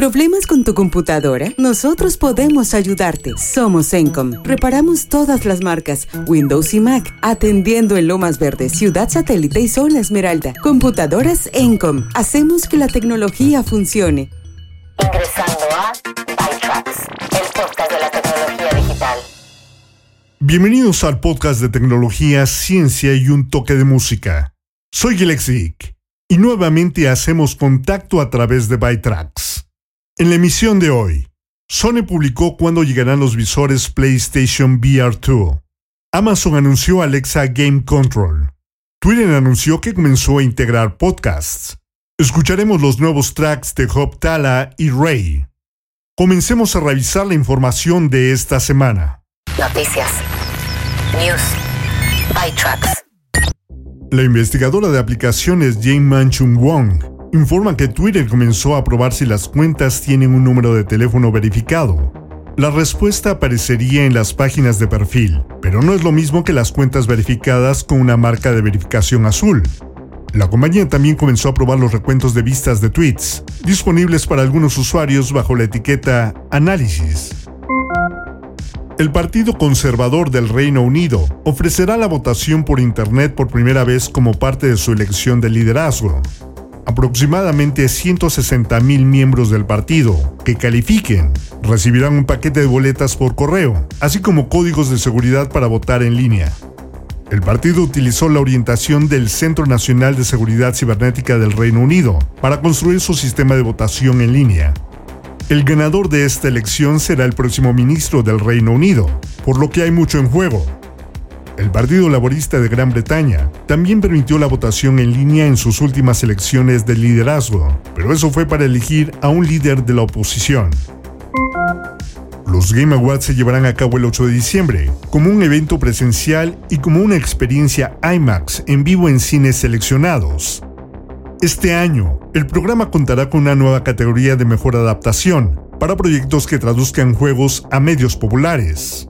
¿Problemas con tu computadora? Nosotros podemos ayudarte. Somos Encom. Reparamos todas las marcas, Windows y Mac, atendiendo en Lomas Verdes, Ciudad Satélite y Zona Esmeralda. Computadoras Encom. Hacemos que la tecnología funcione. Ingresando a ByTrax, el podcast de la tecnología digital. Bienvenidos al podcast de tecnología, ciencia y un toque de música. Soy Glexic y nuevamente hacemos contacto a través de ByTrax. En la emisión de hoy, Sony publicó cuándo llegarán los visores PlayStation VR 2. Amazon anunció Alexa Game Control. Twitter anunció que comenzó a integrar podcasts. Escucharemos los nuevos tracks de Hop Tala y Ray. Comencemos a revisar la información de esta semana. Noticias. News. ByTrax. La investigadora de aplicaciones Jane Manchun Wong informa que Twitter comenzó a probar si las cuentas tienen un número de teléfono verificado. La respuesta aparecería en las páginas de perfil, pero no es lo mismo que las cuentas verificadas con una marca de verificación azul. La compañía también comenzó a probar los recuentos de vistas de tweets, disponibles para algunos usuarios bajo la etiqueta Análisis. El Partido Conservador del Reino Unido ofrecerá la votación por Internet por primera vez como parte de su elección de liderazgo. Aproximadamente 160.000 miembros del partido que califiquen recibirán un paquete de boletas por correo, así como códigos de seguridad para votar en línea. El partido utilizó la orientación del Centro Nacional de Seguridad Cibernética del Reino Unido para construir su sistema de votación en línea, el ganador de esta elección será el próximo ministro del Reino Unido, por lo que hay mucho en juego. El Partido Laborista de Gran Bretaña también permitió la votación en línea en sus últimas elecciones de liderazgo, pero eso fue para elegir a un líder de la oposición. Los Game Awards se llevarán a cabo el 8 de diciembre, como un evento presencial y como una experiencia IMAX en vivo en cines seleccionados. Este año, el programa contará con una nueva categoría de mejor adaptación para proyectos que traduzcan juegos a medios populares.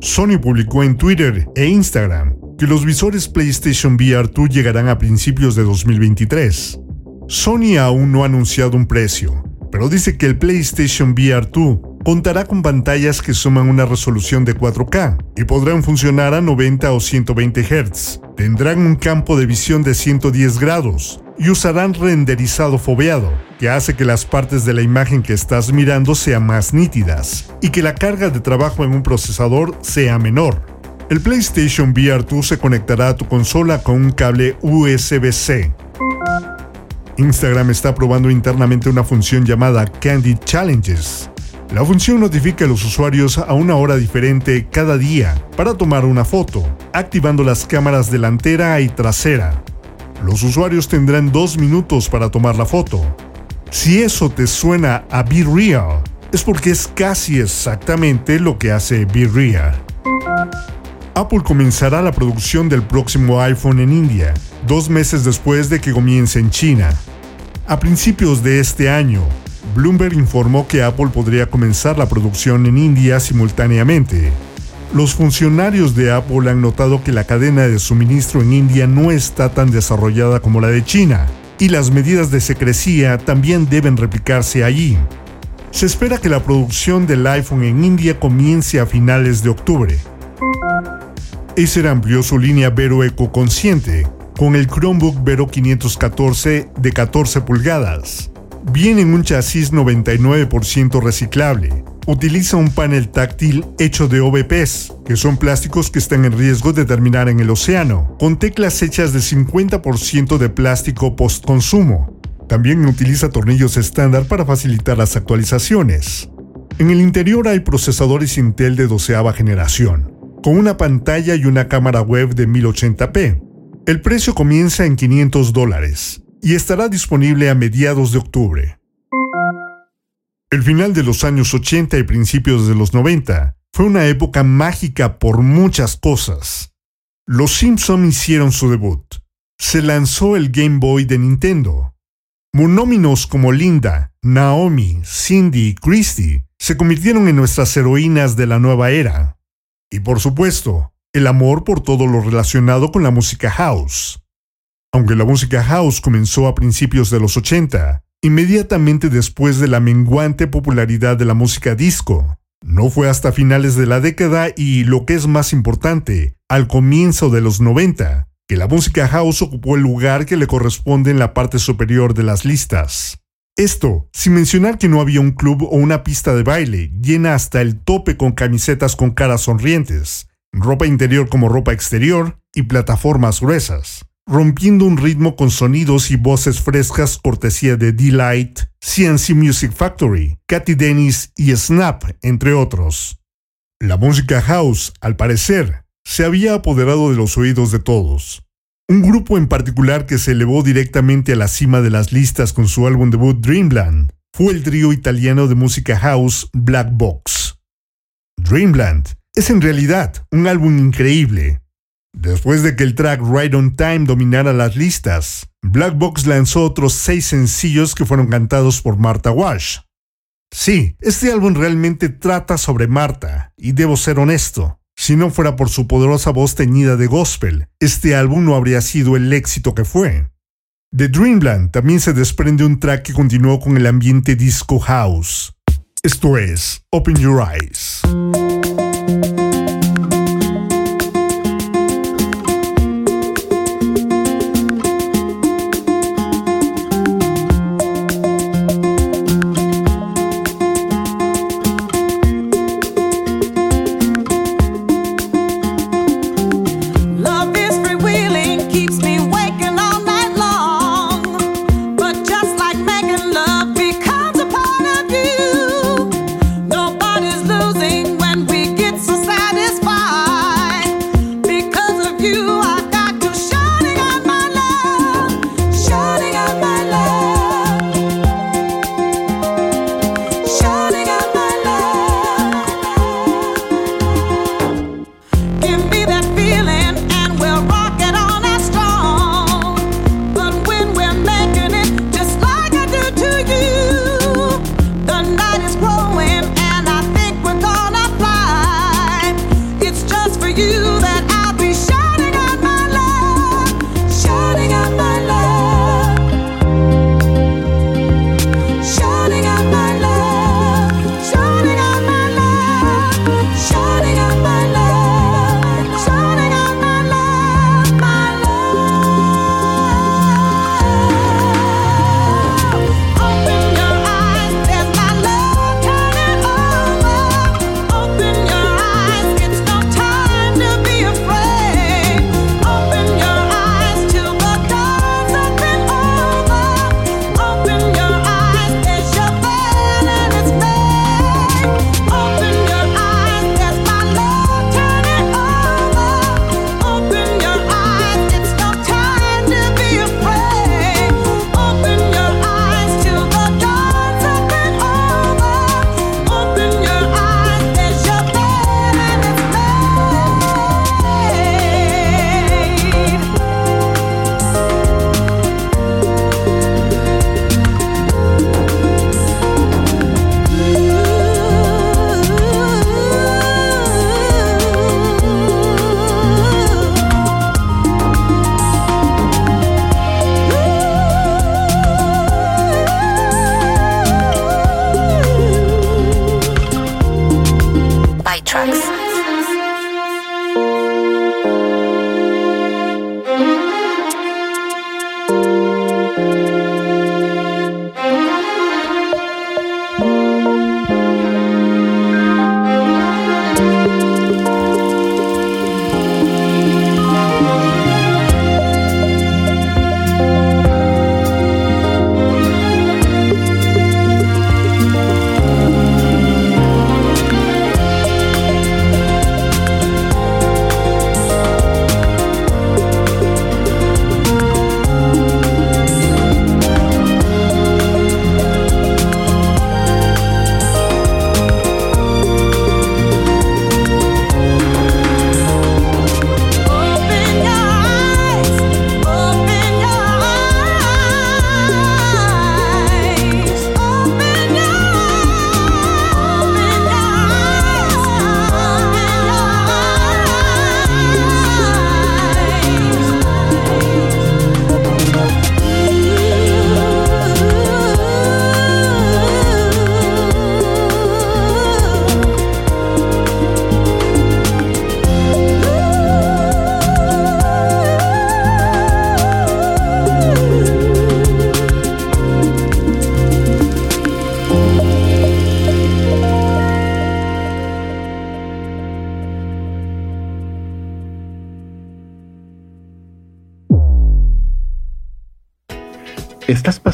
Sony publicó en Twitter e Instagram que los visores PlayStation VR 2 llegarán a principios de 2023. Sony aún no ha anunciado un precio, pero dice que el PlayStation VR 2 contará con pantallas que suman una resolución de 4K y podrán funcionar a 90 o 120 Hz. Tendrán un campo de visión de 110 grados y usarán renderizado foveado, que hace que las partes de la imagen que estás mirando sean más nítidas y que la carga de trabajo en un procesador sea menor. El PlayStation VR 2 se conectará a tu consola con un cable USB-C. Instagram está probando internamente una función llamada Candy Challenges, la función notifica a los usuarios a una hora diferente cada día para tomar una foto, activando las cámaras delantera y trasera. Los usuarios tendrán dos minutos para tomar la foto. Si eso te suena a Be Real, es porque es casi exactamente lo que hace Be Real. Apple comenzará la producción del próximo iPhone en India, dos meses después de que comience en China. A principios de este año, Bloomberg informó que Apple podría comenzar la producción en India simultáneamente. Los funcionarios de Apple han notado que la cadena de suministro en India no está tan desarrollada como la de China, y las medidas de secrecía también deben replicarse allí. Se espera que la producción del iPhone en India comience a finales de octubre. Acer amplió su línea Vero Eco Consciente con el Chromebook Vero 514 de 14 pulgadas viene en un chasis 99% reciclable. Utiliza un panel táctil hecho de OVPs, que son plásticos que están en riesgo de terminar en el océano, con teclas hechas de 50% de plástico post-consumo. También utiliza tornillos estándar para facilitar las actualizaciones. En el interior hay procesadores Intel de doceava generación, con una pantalla y una cámara web de 1080p. El precio comienza en 500 dólares y estará disponible a mediados de octubre. El final de los años 80 y principios de los 90 fue una época mágica por muchas cosas. Los Simpson hicieron su debut. Se lanzó el Game Boy de Nintendo. Monóminos como Linda, Naomi, Cindy y Christy se convirtieron en nuestras heroínas de la nueva era. Y por supuesto, el amor por todo lo relacionado con la música house. Aunque la música house comenzó a principios de los 80, inmediatamente después de la menguante popularidad de la música disco. No fue hasta finales de la década y, lo que es más importante, al comienzo de los 90, que la música house ocupó el lugar que le corresponde en la parte superior de las listas. Esto, sin mencionar que no había un club o una pista de baile llena hasta el tope con camisetas con caras sonrientes, ropa interior como ropa exterior y plataformas gruesas, rompiendo un ritmo con sonidos y voces frescas cortesía de Delight, CNC Music Factory, Katy Dennis y Snap, entre otros. La música house, al parecer, se había apoderado de los oídos de todos, un grupo en particular que se elevó directamente a la cima de las listas con su álbum debut Dreamland fue el trío italiano de música house Black Box. Dreamland es en realidad un álbum increíble. Después de que el track Right on Time dominara las listas, Black Box lanzó otros seis sencillos que fueron cantados por Martha Wash. Sí, este álbum realmente trata sobre Marta, y debo ser honesto, si no fuera por su poderosa voz teñida de gospel, este álbum no habría sido el éxito que fue. De Dreamland también se desprende un track que continuó con el ambiente disco house. Esto es Open Your Eyes.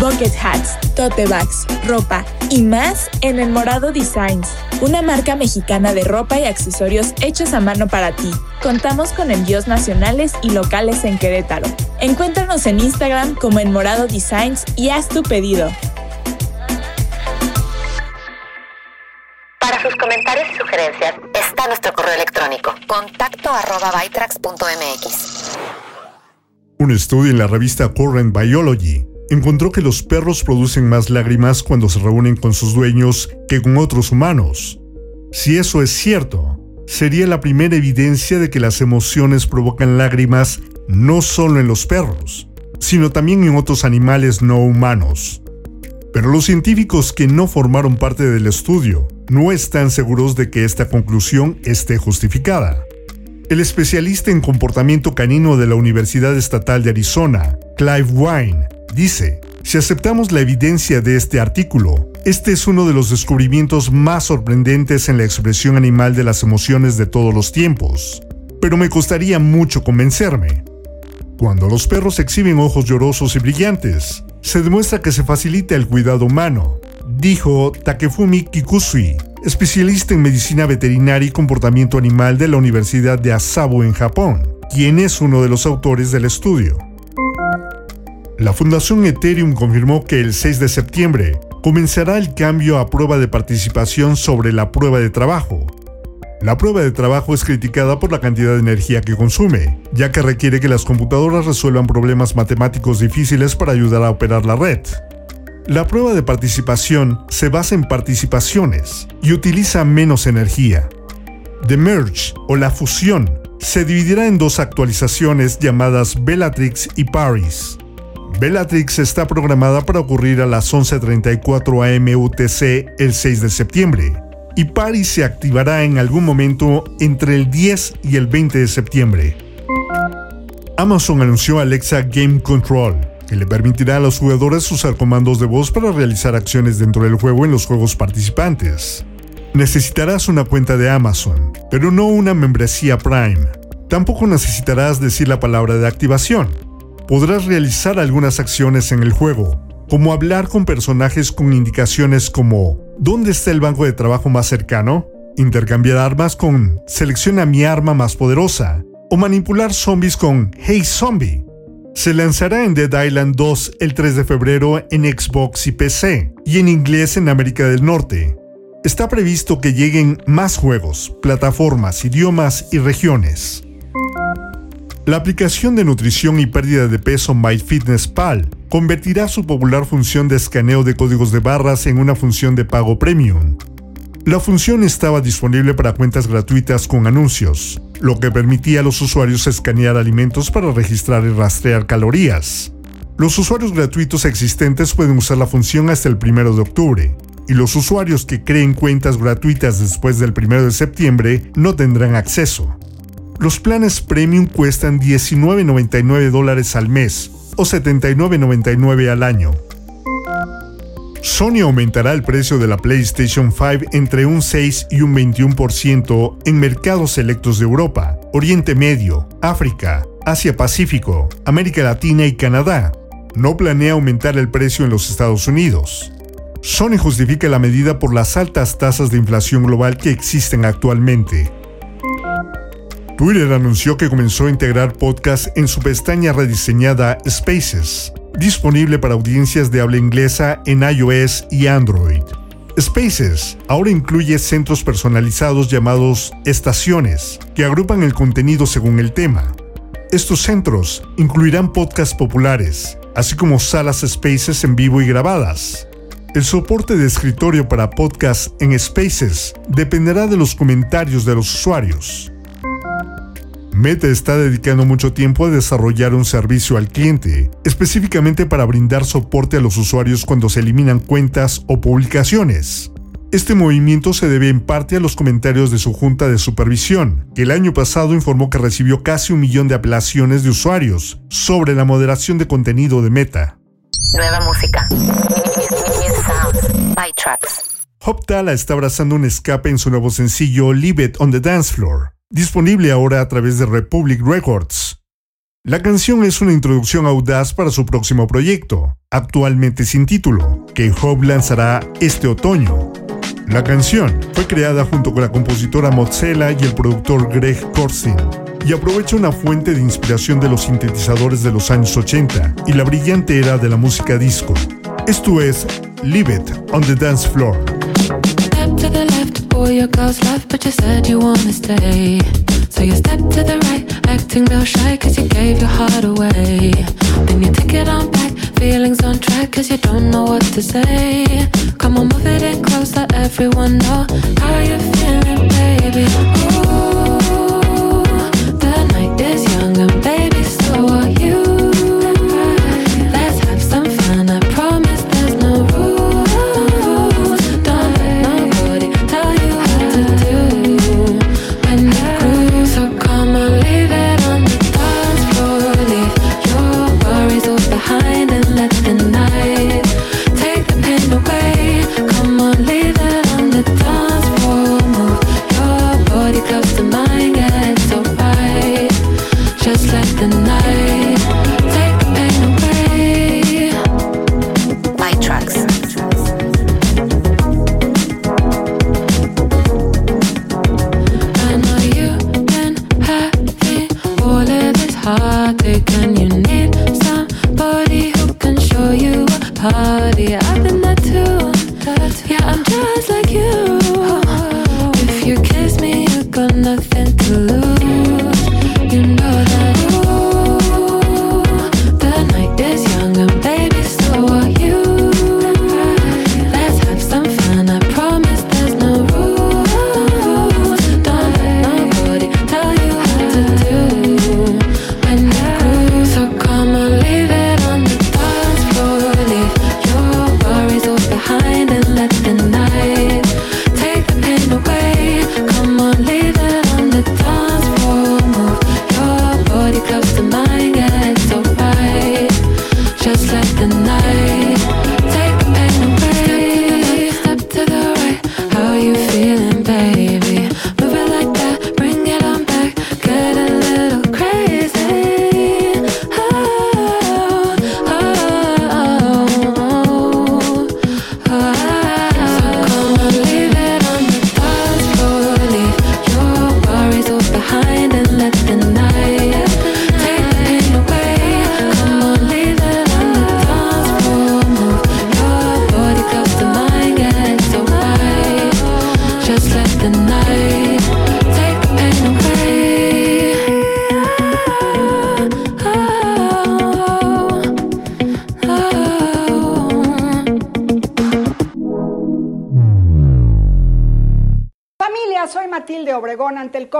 Bucket hats, tote bags, ropa y más en El Morado Designs, una marca mexicana de ropa y accesorios hechos a mano para ti. Contamos con envíos nacionales y locales en Querétaro. Encuéntranos en Instagram como El Morado Designs y haz tu pedido. Para sus comentarios y sugerencias está nuestro correo electrónico contacto arroba bytrax.mx. Un estudio en la revista Current Biology encontró que los perros producen más lágrimas cuando se reúnen con sus dueños que con otros humanos. Si eso es cierto, sería la primera evidencia de que las emociones provocan lágrimas no solo en los perros, sino también en otros animales no humanos. Pero los científicos que no formaron parte del estudio no están seguros de que esta conclusión esté justificada. El especialista en comportamiento canino de la Universidad Estatal de Arizona, Clive Wine, Dice, si aceptamos la evidencia de este artículo, este es uno de los descubrimientos más sorprendentes en la expresión animal de las emociones de todos los tiempos, pero me costaría mucho convencerme. Cuando los perros exhiben ojos llorosos y brillantes, se demuestra que se facilita el cuidado humano, dijo Takefumi Kikusui, especialista en medicina veterinaria y comportamiento animal de la Universidad de Asabo en Japón, quien es uno de los autores del estudio. La Fundación Ethereum confirmó que el 6 de septiembre comenzará el cambio a prueba de participación sobre la prueba de trabajo. La prueba de trabajo es criticada por la cantidad de energía que consume, ya que requiere que las computadoras resuelvan problemas matemáticos difíciles para ayudar a operar la red. La prueba de participación se basa en participaciones y utiliza menos energía. The Merge o la fusión se dividirá en dos actualizaciones llamadas Bellatrix y Paris. Bellatrix está programada para ocurrir a las 11.34 am UTC el 6 de septiembre, y Paris se activará en algún momento entre el 10 y el 20 de septiembre. Amazon anunció Alexa Game Control, que le permitirá a los jugadores usar comandos de voz para realizar acciones dentro del juego en los juegos participantes. Necesitarás una cuenta de Amazon, pero no una membresía Prime. Tampoco necesitarás decir la palabra de activación, podrás realizar algunas acciones en el juego, como hablar con personajes con indicaciones como ¿Dónde está el banco de trabajo más cercano? Intercambiar armas con Selecciona mi arma más poderosa o manipular zombies con Hey Zombie. Se lanzará en Dead Island 2 el 3 de febrero en Xbox y PC y en inglés en América del Norte. Está previsto que lleguen más juegos, plataformas, idiomas y regiones. La aplicación de nutrición y pérdida de peso MyFitnessPal convertirá su popular función de escaneo de códigos de barras en una función de pago premium. La función estaba disponible para cuentas gratuitas con anuncios, lo que permitía a los usuarios escanear alimentos para registrar y rastrear calorías. Los usuarios gratuitos existentes pueden usar la función hasta el 1 de octubre, y los usuarios que creen cuentas gratuitas después del 1 de septiembre no tendrán acceso. Los planes premium cuestan $19.99 dólares al mes o $79.99 al año. Sony aumentará el precio de la PlayStation 5 entre un 6 y un 21% en mercados selectos de Europa, Oriente Medio, África, Asia Pacífico, América Latina y Canadá. No planea aumentar el precio en los Estados Unidos. Sony justifica la medida por las altas tasas de inflación global que existen actualmente. Twitter anunció que comenzó a integrar podcast en su pestaña rediseñada Spaces, disponible para audiencias de habla inglesa en iOS y Android. Spaces ahora incluye centros personalizados llamados estaciones, que agrupan el contenido según el tema. Estos centros incluirán podcasts populares, así como salas Spaces en vivo y grabadas. El soporte de escritorio para podcasts en Spaces dependerá de los comentarios de los usuarios. Meta está dedicando mucho tiempo a desarrollar un servicio al cliente, específicamente para brindar soporte a los usuarios cuando se eliminan cuentas o publicaciones. Este movimiento se debe en parte a los comentarios de su junta de supervisión, que el año pasado informó que recibió casi un millón de apelaciones de usuarios sobre la moderación de contenido de Meta. Nueva música. Hoptala está abrazando un escape en su nuevo sencillo Leave It on the Dance Floor, disponible ahora a través de Republic Records. La canción es una introducción audaz para su próximo proyecto, actualmente sin título, que Hope lanzará este otoño. La canción fue creada junto con la compositora Mozilla y el productor Greg Korstin y aprovecha una fuente de inspiración de los sintetizadores de los años 80 y la brillante era de la música disco. Esto es Leave It on the Dance Floor. Your girls left, but you said you wanna stay. So you step to the right, acting real shy, cause you gave your heart away. Then you take it on back, feelings on track, cause you don't know what to say. Come on, move it in close, let everyone know how you're feeling, baby. Ooh,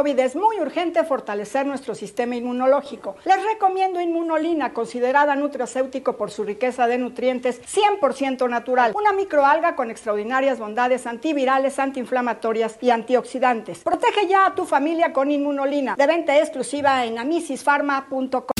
COVID es muy urgente fortalecer nuestro sistema inmunológico. Les recomiendo Inmunolina, considerada nutracéutico por su riqueza de nutrientes 100% natural. Una microalga con extraordinarias bondades antivirales, antiinflamatorias y antioxidantes. Protege ya a tu familia con Inmunolina, de venta exclusiva en amisisfarma.com.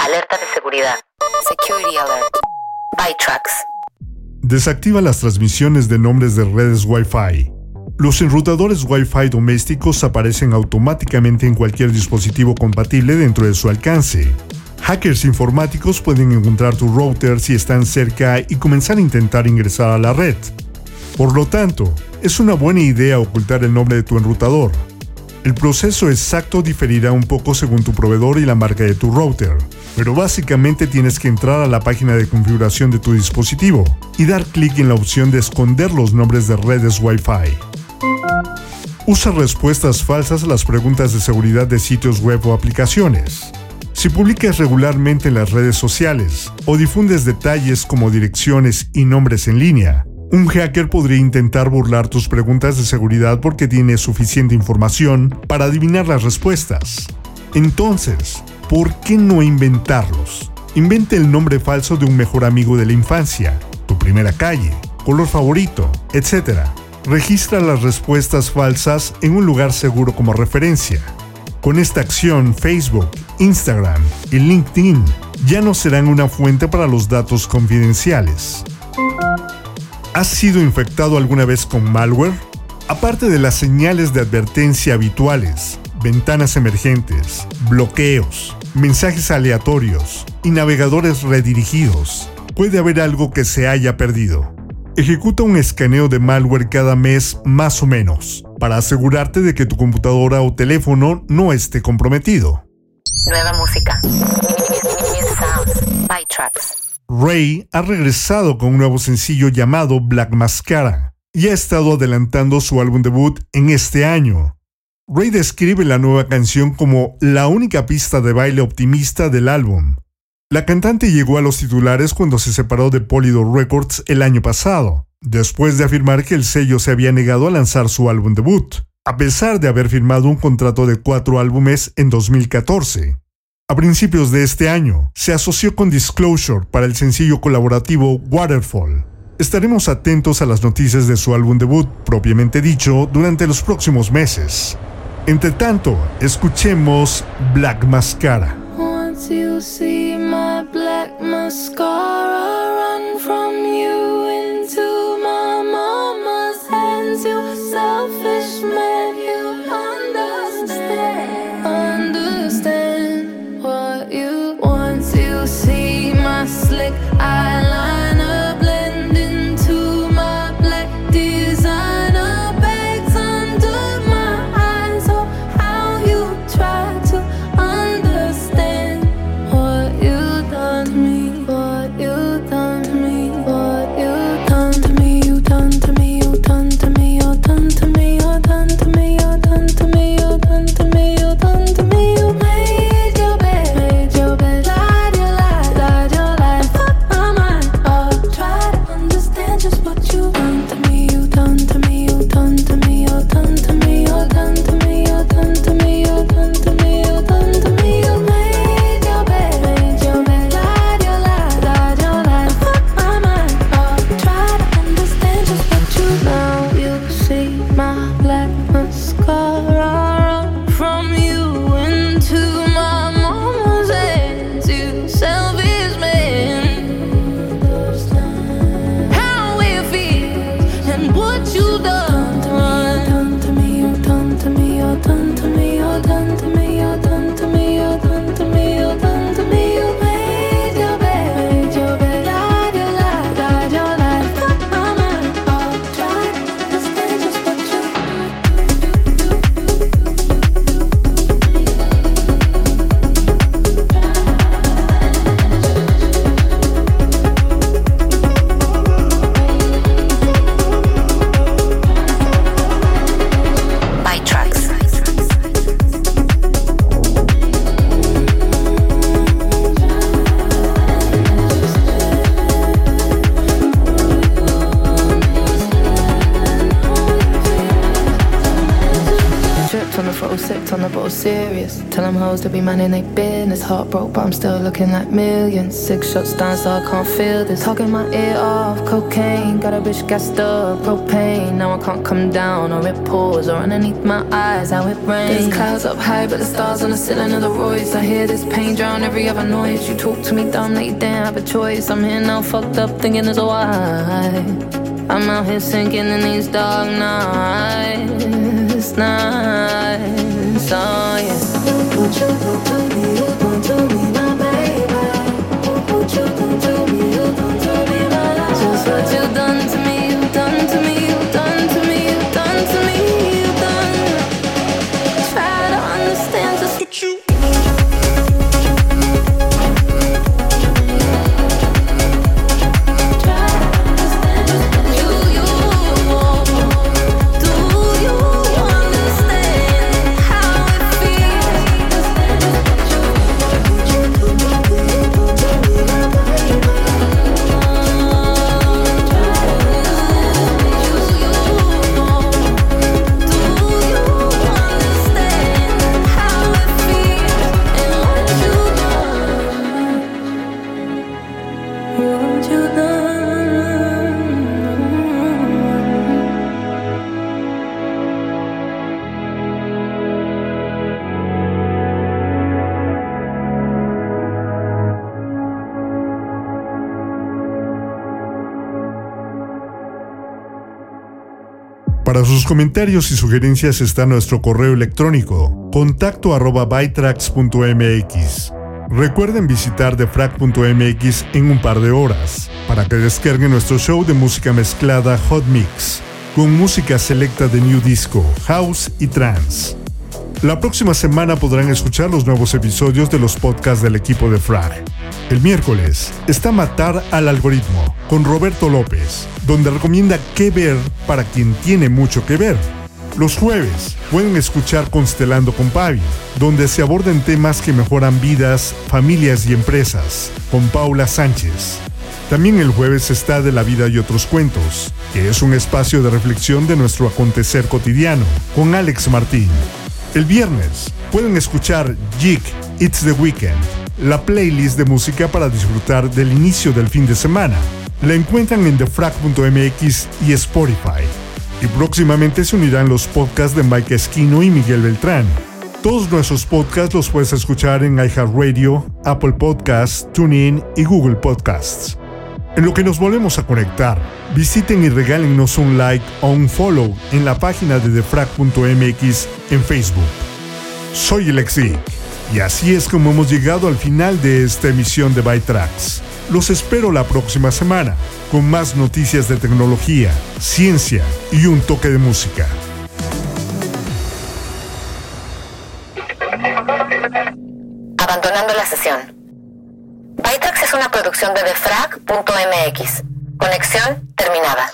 Alerta de seguridad. Security Alert. Desactiva las transmisiones de nombres de redes Wi-Fi. Los enrutadores Wi-Fi domésticos aparecen automáticamente en cualquier dispositivo compatible dentro de su alcance. Hackers informáticos pueden encontrar tu router si están cerca y comenzar a intentar ingresar a la red. Por lo tanto, es una buena idea ocultar el nombre de tu enrutador. El proceso exacto diferirá un poco según tu proveedor y la marca de tu router, pero básicamente tienes que entrar a la página de configuración de tu dispositivo y dar clic en la opción de esconder los nombres de redes Wi-Fi. Usa respuestas falsas a las preguntas de seguridad de sitios web o aplicaciones. Si publicas regularmente en las redes sociales o difundes detalles como direcciones y nombres en línea, un hacker podría intentar burlar tus preguntas de seguridad porque tiene suficiente información para adivinar las respuestas. Entonces, ¿por qué no inventarlos? Invente el nombre falso de un mejor amigo de la infancia, tu primera calle, color favorito, etc. Registra las respuestas falsas en un lugar seguro como referencia. Con esta acción, Facebook, Instagram y LinkedIn ya no serán una fuente para los datos confidenciales. ¿Has sido infectado alguna vez con malware? Aparte de las señales de advertencia habituales, ventanas emergentes, bloqueos, mensajes aleatorios y navegadores redirigidos, puede haber algo que se haya perdido. Ejecuta un escaneo de malware cada mes más o menos, para asegurarte de que tu computadora o teléfono no esté comprometido. Nueva música. Ray ha regresado con un nuevo sencillo llamado Black Mascara y ha estado adelantando su álbum debut en este año. Ray describe la nueva canción como la única pista de baile optimista del álbum. La cantante llegó a los titulares cuando se separó de Polydor Records el año pasado, después de afirmar que el sello se había negado a lanzar su álbum debut, a pesar de haber firmado un contrato de cuatro álbumes en 2014. A principios de este año, se asoció con Disclosure para el sencillo colaborativo Waterfall. Estaremos atentos a las noticias de su álbum debut, propiamente dicho, durante los próximos meses. Entre tanto, escuchemos Black Mascara. Looking like millions. Six shots down, so I can't feel this. Talking my ear off, cocaine. Got a bitch gassed up, propane. Now I can't come down, or it pours, or underneath my eyes, how it rains. There's clouds up high, but the stars on the ceiling of the Royce. I hear this pain drown every other noise. You talk to me dumb, that you didn't have a choice. I'm here now, fucked up, thinking there's a why. I'm out here sinking in these dark nights, last night. Don't you go to me, don't you my baby. Don't you go Para sus comentarios y sugerencias está nuestro correo electrónico contacto arroba. Recuerden visitar defrag.mx en un par de horas para que descarguen nuestro show de música mezclada Hot Mix con música selecta de New Disco, House y Trance. La próxima semana podrán escuchar los nuevos episodios de los podcasts del equipo de Frag. El miércoles está Matar al Algoritmo con Roberto López, donde recomienda qué ver para quien tiene mucho que ver. Los jueves pueden escuchar Constelando con Pavi, donde se abordan temas que mejoran vidas, familias y empresas, con Paula Sánchez. También el jueves está De la vida y otros cuentos, que es un espacio de reflexión de nuestro acontecer cotidiano, con Alex Martín. El viernes pueden escuchar Jig It's the Weekend, la playlist de música para disfrutar del inicio del fin de semana. La encuentran en thefrag.mx y Spotify. Y próximamente se unirán los podcasts de Mike Esquino y Miguel Beltrán. Todos nuestros podcasts los puedes escuchar en iHeartRadio, Apple Podcasts, TuneIn y Google Podcasts. En lo que nos volvemos a conectar, visiten y regálennos un like o un follow en la página de defrag.mx en Facebook. Soy el y así es como hemos llegado al final de esta emisión de Bytrax. Los espero la próxima semana con más noticias de tecnología, ciencia y un toque de música. Abandonando la sesión. Producción de defrag.mx. Conexión terminada.